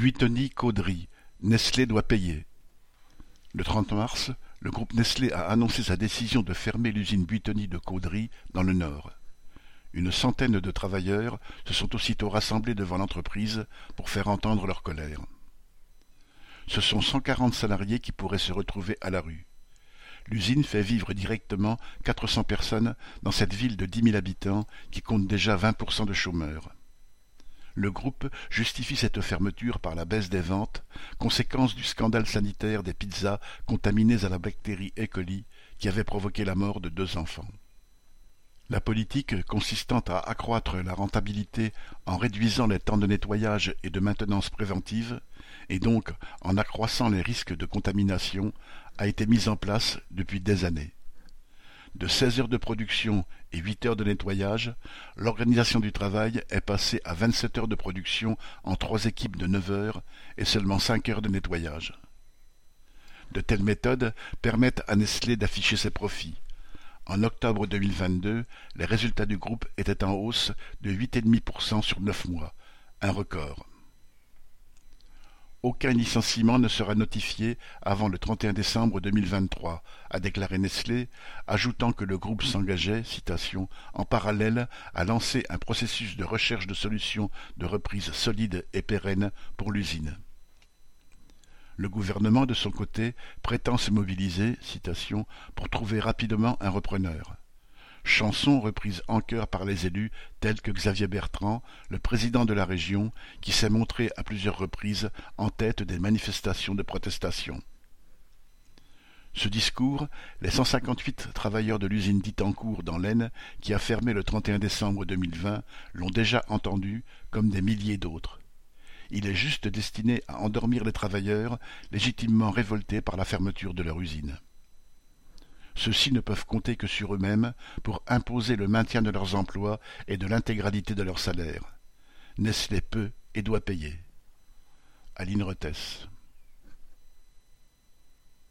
Buitoni-Caudry, Nestlé doit payer. Le 30 mars, le groupe Nestlé a annoncé sa décision de fermer l'usine Buitoni de Caudry, dans le Nord. Une centaine de travailleurs se sont aussitôt rassemblés devant l'entreprise pour faire entendre leur colère. Ce sont cent quarante salariés qui pourraient se retrouver à la rue. L'usine fait vivre directement quatre cents personnes dans cette ville de dix mille habitants qui compte déjà vingt pour cent de chômeurs. Le groupe justifie cette fermeture par la baisse des ventes, conséquence du scandale sanitaire des pizzas contaminées à la bactérie E. coli qui avait provoqué la mort de deux enfants. La politique consistant à accroître la rentabilité en réduisant les temps de nettoyage et de maintenance préventive, et donc en accroissant les risques de contamination, a été mise en place depuis des années. De seize heures de production et huit heures de nettoyage, l'organisation du travail est passée à vingt-sept heures de production en trois équipes de neuf heures et seulement cinq heures de nettoyage. De telles méthodes permettent à Nestlé d'afficher ses profits. En octobre 2022, les résultats du groupe étaient en hausse de 8,5% sur neuf mois, un record. Aucun licenciement ne sera notifié avant le 31 décembre 2023, a déclaré Nestlé, ajoutant que le groupe s'engageait, citation, en parallèle à lancer un processus de recherche de solutions de reprise solides et pérennes pour l'usine. Le gouvernement, de son côté, prétend se mobiliser, pour trouver rapidement un repreneur chanson reprise en chœur par les élus tels que Xavier Bertrand, le président de la région, qui s'est montré à plusieurs reprises en tête des manifestations de protestation. Ce discours, les 158 travailleurs de l'usine d'Itancourt dans l'Aisne, qui a fermé le 31 décembre 2020, l'ont déjà entendu, comme des milliers d'autres. Il est juste destiné à endormir les travailleurs, légitimement révoltés par la fermeture de leur usine. Ceux-ci ne peuvent compter que sur eux-mêmes pour imposer le maintien de leurs emplois et de l'intégralité de leur salaire. Nestlé peut et doit payer. Aline